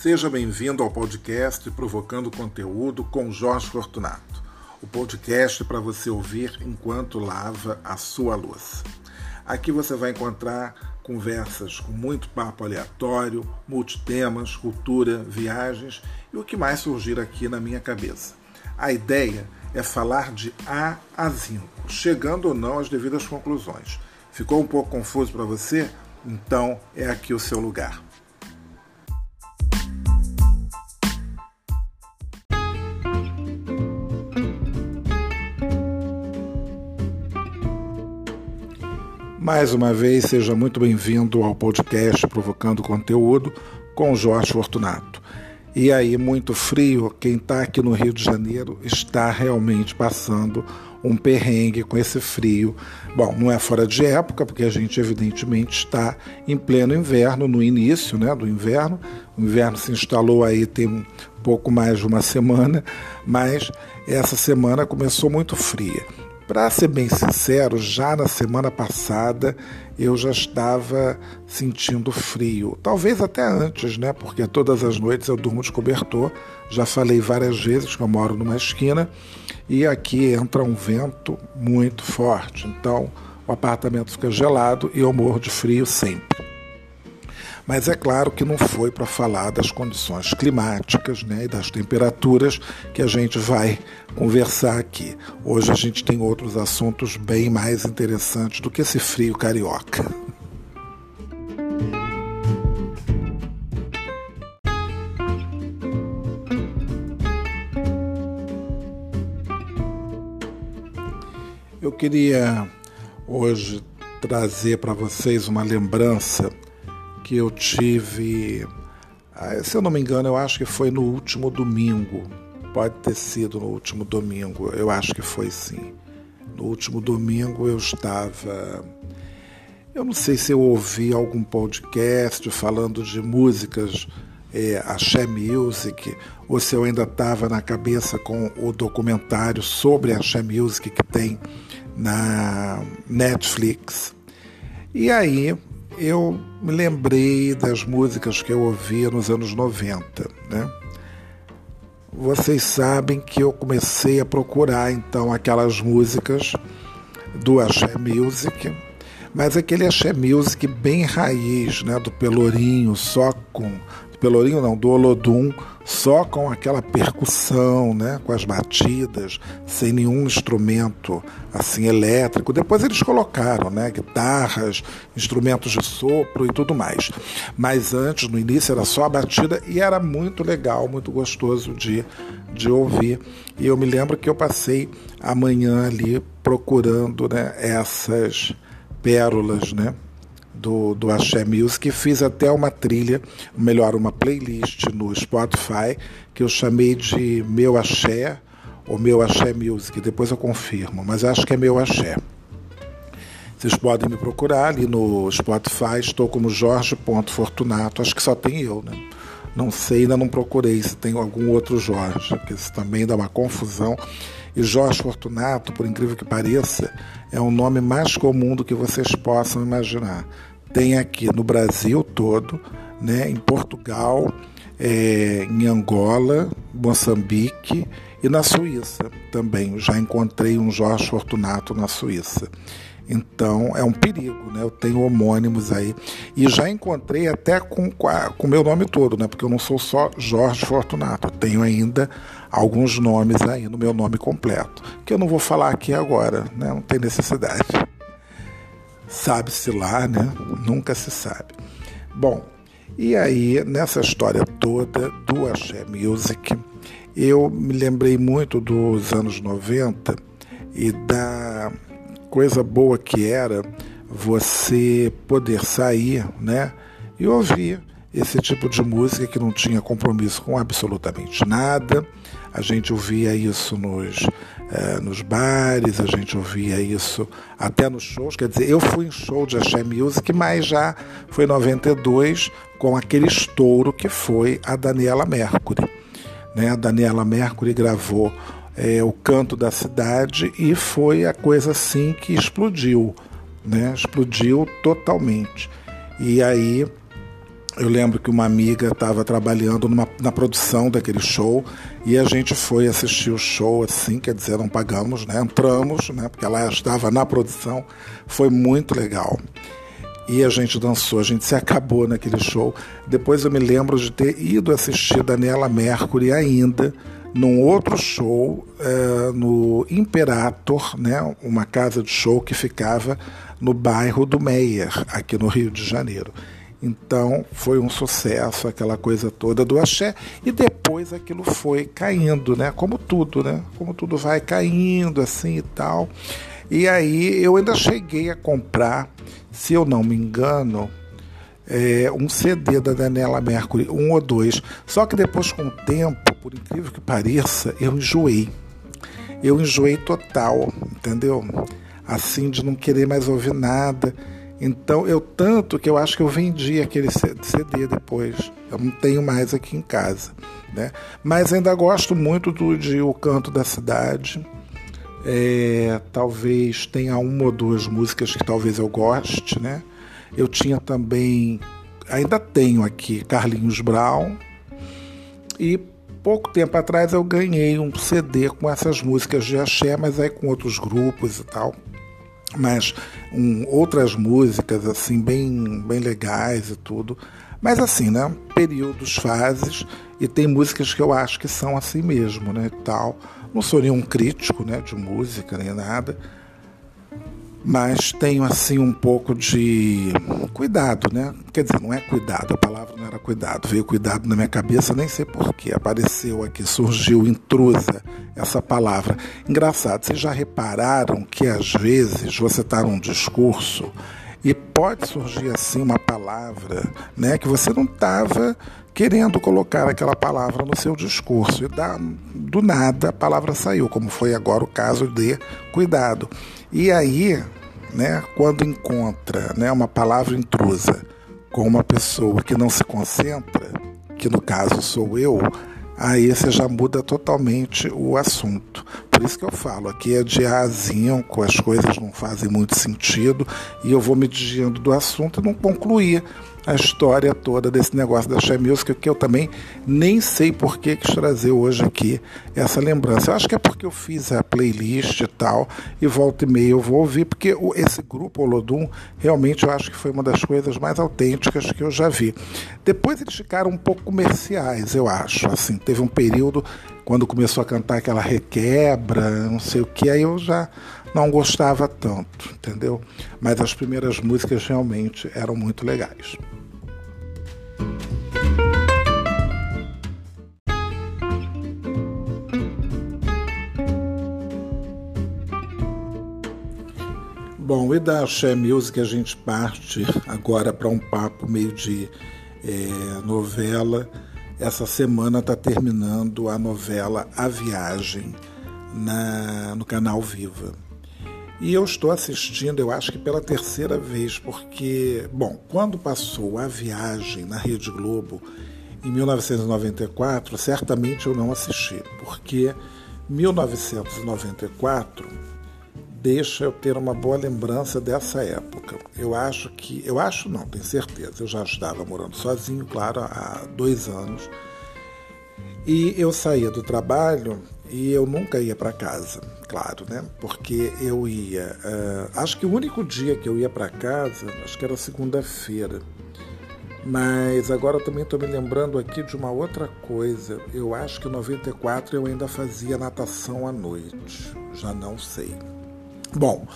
Seja bem-vindo ao podcast Provocando Conteúdo com Jorge Fortunato. O podcast para você ouvir enquanto lava a sua louça. Aqui você vai encontrar conversas com muito papo aleatório, multitemas, cultura, viagens e o que mais surgir aqui na minha cabeça. A ideia é falar de A a Zinco, chegando ou não às devidas conclusões. Ficou um pouco confuso para você? Então é aqui o seu lugar. Mais uma vez, seja muito bem-vindo ao podcast Provocando Conteúdo com Jorge Fortunato. E aí, muito frio, quem está aqui no Rio de Janeiro está realmente passando um perrengue com esse frio. Bom, não é fora de época, porque a gente evidentemente está em pleno inverno, no início né, do inverno. O inverno se instalou aí tem um pouco mais de uma semana, mas essa semana começou muito fria. Para ser bem sincero, já na semana passada eu já estava sentindo frio. Talvez até antes, né? Porque todas as noites eu durmo de cobertor. Já falei várias vezes que eu moro numa esquina e aqui entra um vento muito forte. Então o apartamento fica gelado e eu morro de frio sempre. Mas é claro que não foi para falar das condições climáticas né, e das temperaturas que a gente vai conversar aqui. Hoje a gente tem outros assuntos bem mais interessantes do que esse frio carioca. Eu queria hoje trazer para vocês uma lembrança que eu tive, ah, se eu não me engano, eu acho que foi no último domingo. Pode ter sido no último domingo, eu acho que foi sim. No último domingo eu estava. Eu não sei se eu ouvi algum podcast falando de músicas é, Axé Music, ou se eu ainda estava na cabeça com o documentário sobre Axé Music que tem na Netflix. E aí eu me lembrei das músicas que eu ouvia nos anos 90, né? Vocês sabem que eu comecei a procurar então aquelas músicas do Axé Music, mas aquele Axé Music bem raiz, né, do Pelourinho, só com Pelourinho não, do Olodum, só com aquela percussão, né, com as batidas, sem nenhum instrumento assim elétrico. Depois eles colocaram, né, guitarras, instrumentos de sopro e tudo mais. Mas antes, no início, era só a batida e era muito legal, muito gostoso de, de ouvir. E eu me lembro que eu passei a manhã ali procurando, né, essas pérolas, né? Do, do Axé Music fiz até uma trilha, melhor, uma playlist no Spotify que eu chamei de Meu Axé ou Meu Axé Music, depois eu confirmo, mas acho que é Meu Axé. Vocês podem me procurar ali no Spotify, estou como Jorge.fortunato, acho que só tem eu, né? Não sei, ainda não procurei se tem algum outro Jorge, porque isso também dá uma confusão. E Jorge Fortunato, por incrível que pareça, é o nome mais comum do que vocês possam imaginar tem aqui no Brasil todo, né, em Portugal, é, em Angola, Moçambique e na Suíça também. Já encontrei um Jorge Fortunato na Suíça. Então é um perigo, né? Eu tenho homônimos aí. E já encontrei até com o meu nome todo, né? Porque eu não sou só Jorge Fortunato. Eu tenho ainda alguns nomes aí no meu nome completo. Que eu não vou falar aqui agora, né? Não tem necessidade. Sabe-se lá, né? Nunca se sabe. Bom, e aí, nessa história toda do Axé Music, eu me lembrei muito dos anos 90 e da coisa boa que era você poder sair, né? E ouvir esse tipo de música que não tinha compromisso com absolutamente nada. A gente ouvia isso nos é, nos bares, a gente ouvia isso até nos shows. Quer dizer, eu fui em show de Axé Music, mas já foi em 92 com aquele estouro que foi a Daniela Mercury. Né? A Daniela Mercury gravou é, O Canto da Cidade e foi a coisa assim que explodiu. Né? Explodiu totalmente. E aí eu lembro que uma amiga estava trabalhando numa, na produção daquele show e a gente foi assistir o show assim, quer dizer, não pagamos, né? Entramos, né? Porque ela estava na produção, foi muito legal. E a gente dançou, a gente se acabou naquele show. Depois eu me lembro de ter ido assistir Daniela Mercury ainda num outro show é, no Imperator, né? Uma casa de show que ficava no bairro do Meyer, aqui no Rio de Janeiro. Então foi um sucesso aquela coisa toda do axé e depois aquilo foi caindo, né? Como tudo, né? Como tudo vai caindo assim e tal. E aí eu ainda cheguei a comprar, se eu não me engano, é, um CD da Daniela Mercury, um ou dois. Só que depois, com o tempo, por incrível que pareça, eu enjoei. Eu enjoei total, entendeu? Assim, de não querer mais ouvir nada. Então, eu tanto que eu acho que eu vendi aquele CD depois. Eu não tenho mais aqui em casa. Né? Mas ainda gosto muito do de O Canto da Cidade. É, talvez tenha uma ou duas músicas que talvez eu goste, né? Eu tinha também, ainda tenho aqui, Carlinhos Brown. E pouco tempo atrás eu ganhei um CD com essas músicas de axé, mas aí com outros grupos e tal mas um, outras músicas assim bem bem legais e tudo. Mas assim né períodos fases e tem músicas que eu acho que são assim mesmo né tal. Não sou nenhum crítico né de música nem nada mas tenho assim um pouco de cuidado, né? Quer dizer, não é cuidado, a palavra não era cuidado, veio cuidado na minha cabeça, nem sei porquê, apareceu aqui, surgiu intrusa essa palavra. Engraçado, vocês já repararam que às vezes você está num discurso e pode surgir assim uma palavra, né, que você não estava querendo colocar aquela palavra no seu discurso e da, do nada a palavra saiu, como foi agora o caso de cuidado. E aí, né, quando encontra né, uma palavra intrusa com uma pessoa que não se concentra, que no caso sou eu, aí você já muda totalmente o assunto. Por isso que eu falo, aqui é de azinho, com as coisas não fazem muito sentido, e eu vou me desviando do assunto e não concluir a história toda desse negócio da Share Music, que eu também nem sei por que quis trazer hoje aqui essa lembrança. Eu acho que é porque eu fiz a playlist e tal, e volta e meia eu vou ouvir, porque esse grupo Olodum realmente eu acho que foi uma das coisas mais autênticas que eu já vi. Depois eles ficaram um pouco comerciais, eu acho. Assim, teve um período quando começou a cantar aquela requebra, não sei o que, aí eu já não gostava tanto, entendeu? Mas as primeiras músicas realmente eram muito legais. Bom, e da Axé Music a gente parte agora para um papo meio de é, novela. Essa semana está terminando a novela A Viagem na, no canal Viva. E eu estou assistindo, eu acho que pela terceira vez, porque, bom, quando passou a viagem na Rede Globo em 1994, certamente eu não assisti, porque 1994 deixa eu ter uma boa lembrança dessa época. Eu acho que, eu acho não, tenho certeza, eu já estava morando sozinho, claro, há dois anos, e eu saía do trabalho e eu nunca ia para casa, claro, né? Porque eu ia. Uh, acho que o único dia que eu ia para casa, acho que era segunda-feira. Mas agora também estou me lembrando aqui de uma outra coisa. Eu acho que em 94 eu ainda fazia natação à noite. Já não sei. Bom,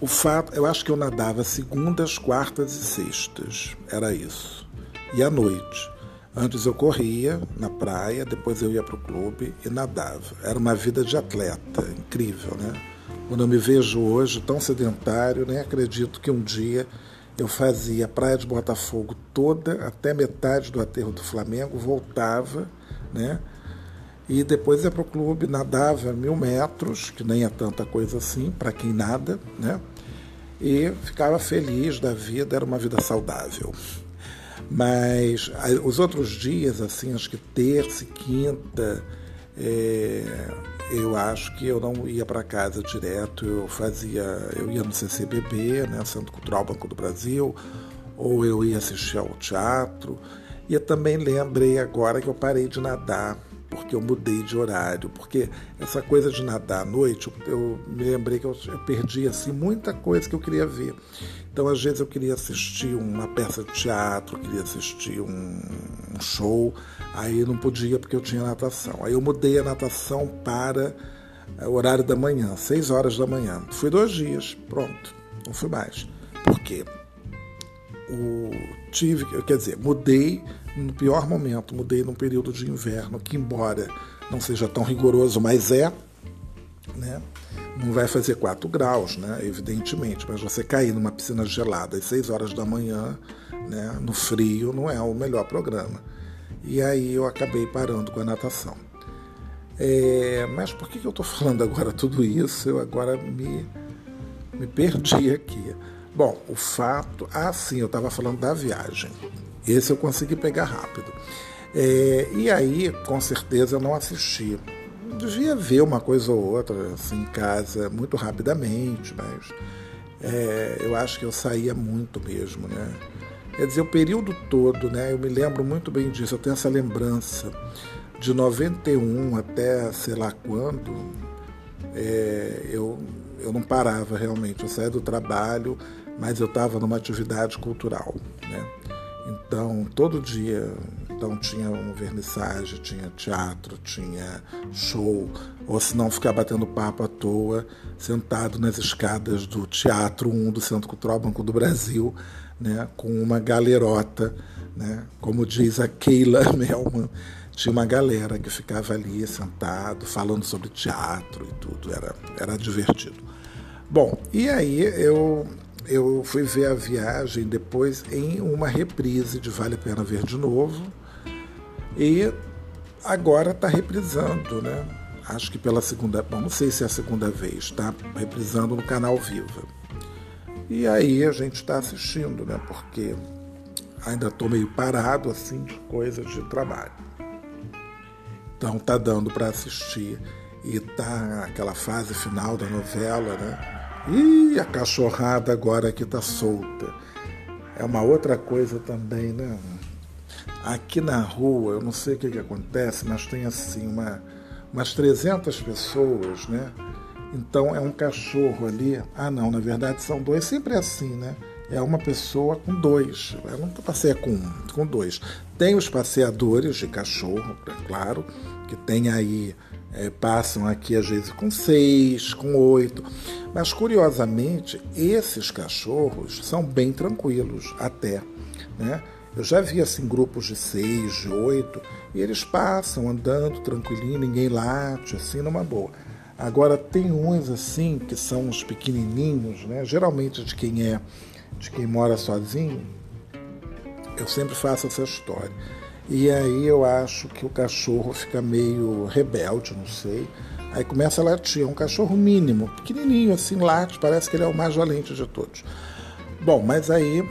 o fato, eu acho que eu nadava segundas, quartas e sextas. Era isso. E à noite. Antes eu corria na praia, depois eu ia para o clube e nadava. Era uma vida de atleta, incrível, né? Quando eu me vejo hoje tão sedentário, nem acredito que um dia eu fazia a Praia de Botafogo toda, até metade do aterro do Flamengo, voltava, né? E depois ia para o clube, nadava mil metros, que nem é tanta coisa assim, para quem nada, né? E ficava feliz da vida, era uma vida saudável. Mas os outros dias, assim, acho que terça e quinta, é, eu acho que eu não ia para casa direto, eu fazia, eu ia no CCBB, né, Centro Cultural Banco do Brasil, ou eu ia assistir ao teatro. E também lembrei agora que eu parei de nadar porque eu mudei de horário, porque essa coisa de nadar à noite, eu, me lembrei que eu, eu, perdi assim muita coisa que eu queria ver. Então, às vezes eu queria assistir uma peça de teatro, queria assistir um, um show, aí não podia porque eu tinha natação. Aí eu mudei a natação para o horário da manhã, 6 horas da manhã. Fui dois dias, pronto, não fui mais. Por quê? O, tive, quer dizer, mudei no pior momento, mudei num período de inverno, que embora não seja tão rigoroso, mas é, né? Não vai fazer 4 graus, né? Evidentemente, mas você cair numa piscina gelada às 6 horas da manhã, né? No frio, não é o melhor programa. E aí eu acabei parando com a natação. É, mas por que, eu estou falando agora tudo isso? Eu agora me, me perdi aqui. Bom, o fato. Ah, sim, eu estava falando da viagem. Esse eu consegui pegar rápido. É, e aí, com certeza, eu não assisti. Devia ver uma coisa ou outra assim, em casa muito rapidamente, mas é, eu acho que eu saía muito mesmo, né? Quer dizer, o período todo, né? Eu me lembro muito bem disso, eu tenho essa lembrança de 91 até sei lá quando, é, eu, eu não parava realmente. Eu saía do trabalho, mas eu estava numa atividade cultural? Então, todo dia então tinha um vernissage, tinha teatro, tinha show, ou se não ficar batendo papo à toa, sentado nas escadas do Teatro 1 do Centro Cultural Banco do Brasil, né, com uma galerota, né, como diz a Keila Melman, tinha uma galera que ficava ali sentado, falando sobre teatro e tudo, era, era divertido. Bom, e aí eu eu fui ver a viagem depois em uma reprise de Vale a Pena Ver de Novo. E agora está reprisando, né? Acho que pela segunda, bom, não sei se é a segunda vez, está reprisando no canal Viva. E aí a gente está assistindo, né? Porque ainda estou meio parado assim de coisas de trabalho. Então tá dando para assistir e tá aquela fase final da novela, né? E a cachorrada agora que está solta. É uma outra coisa também, né? Aqui na rua, eu não sei o que, que acontece, mas tem assim uma, umas 300 pessoas, né? Então é um cachorro ali. Ah, não, na verdade são dois. Sempre é assim, né? É uma pessoa com dois. Eu nunca passeia com um, com dois. Tem os passeadores de cachorro, é claro, que tem aí é, passam aqui às vezes com seis, com oito. Mas curiosamente, esses cachorros são bem tranquilos até. Né? Eu já vi assim grupos de seis, de oito, e eles passam andando tranquilinho, ninguém late, assim, numa boa. Agora tem uns assim que são os pequenininhos, né? Geralmente de quem é, de quem mora sozinho. Eu sempre faço essa história e aí eu acho que o cachorro fica meio rebelde, não sei. Aí começa a latir, é um cachorro mínimo, pequenininho assim, late, parece que ele é o mais valente de todos. Bom, mas aí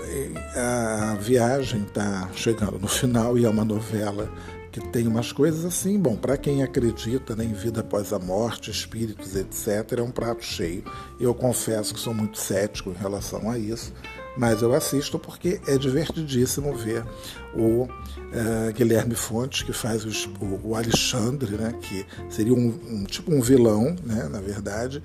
eh, a viagem está chegando no final e é uma novela que tem umas coisas assim. Bom, para quem acredita né, em vida após a morte, espíritos, etc., é um prato cheio. Eu confesso que sou muito cético em relação a isso mas eu assisto porque é divertidíssimo ver o uh, Guilherme Fontes, que faz o, o, Alexandre, né, que seria um, um, tipo um vilão, né, na verdade,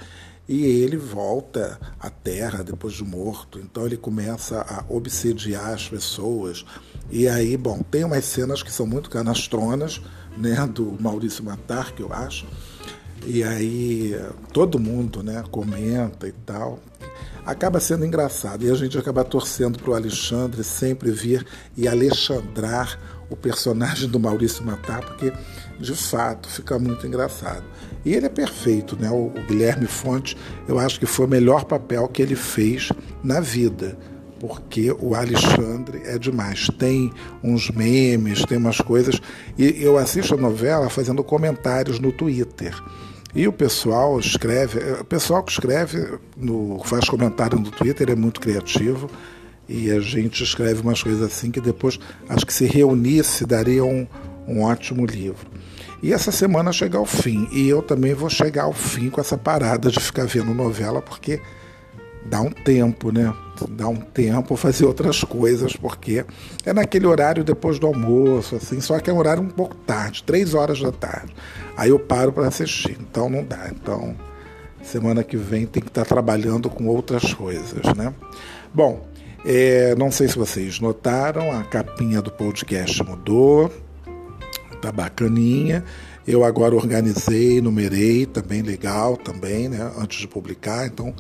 e ele volta à Terra depois de morto, então ele começa a obsediar as pessoas. E aí, bom, tem umas cenas que são muito canastronas, né, do Maurício Matar, que eu acho, e aí todo mundo né, comenta e tal acaba sendo engraçado. E a gente acaba torcendo para o Alexandre sempre vir e alexandrar o personagem do Maurício Matar, porque de fato fica muito engraçado. E ele é perfeito, né? O, o Guilherme Fonte, eu acho que foi o melhor papel que ele fez na vida porque o Alexandre é demais. Tem uns memes, tem umas coisas. E eu assisto a novela fazendo comentários no Twitter. E o pessoal escreve, o pessoal que escreve, no, faz comentário no Twitter é muito criativo e a gente escreve umas coisas assim que depois acho que se reunisse daria um, um ótimo livro. E essa semana chega ao fim e eu também vou chegar ao fim com essa parada de ficar vendo novela porque dá um tempo, né? Dá um tempo fazer outras coisas, porque é naquele horário depois do almoço, assim, só que é um horário um pouco tarde, três horas da tarde. Aí eu paro para assistir, então não dá. Então, semana que vem tem que estar trabalhando com outras coisas, né? Bom, é, não sei se vocês notaram, a capinha do podcast mudou, tá bacaninha. Eu agora organizei, numerei, também legal, também, né? Antes de publicar, então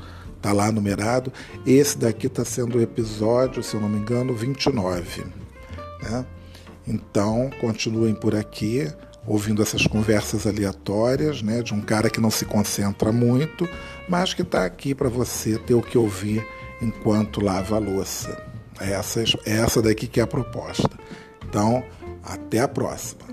tá lá numerado. Esse daqui está sendo o episódio, se eu não me engano, 29. Né? Então, continuem por aqui, ouvindo essas conversas aleatórias, né, de um cara que não se concentra muito, mas que está aqui para você ter o que ouvir enquanto lava a louça. Essa, essa daqui que é a proposta. Então, até a próxima.